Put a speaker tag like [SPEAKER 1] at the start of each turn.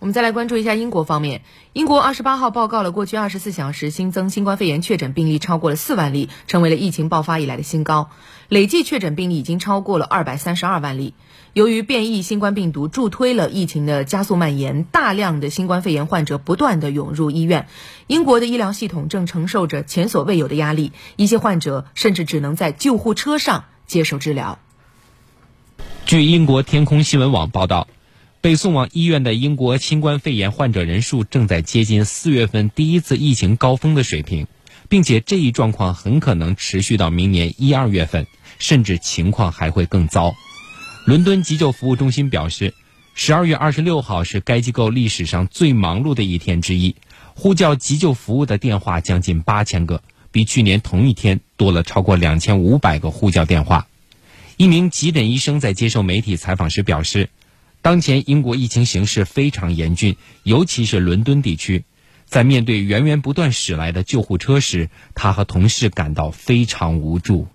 [SPEAKER 1] 我们再来关注一下英国方面。英国二十八号报告了过去二十四小时新增新冠肺炎确诊病例超过了四万例，成为了疫情爆发以来的新高。累计确诊病例已经超过了二百三十二万例。由于变异新冠病毒助推了疫情的加速蔓延，大量的新冠肺炎患者不断的涌入医院，英国的医疗系统正承受着前所未有的压力，一些患者甚至只能在救护车上接受治疗。
[SPEAKER 2] 据英国天空新闻网报道。被送往医院的英国新冠肺炎患者人数正在接近四月份第一次疫情高峰的水平，并且这一状况很可能持续到明年一二月份，甚至情况还会更糟。伦敦急救服务中心表示，十二月二十六号是该机构历史上最忙碌的一天之一，呼叫急救服务的电话将近八千个，比去年同一天多了超过两千五百个呼叫电话。一名急诊医生在接受媒体采访时表示。当前英国疫情形势非常严峻，尤其是伦敦地区，在面对源源不断驶来的救护车时，他和同事感到非常无助。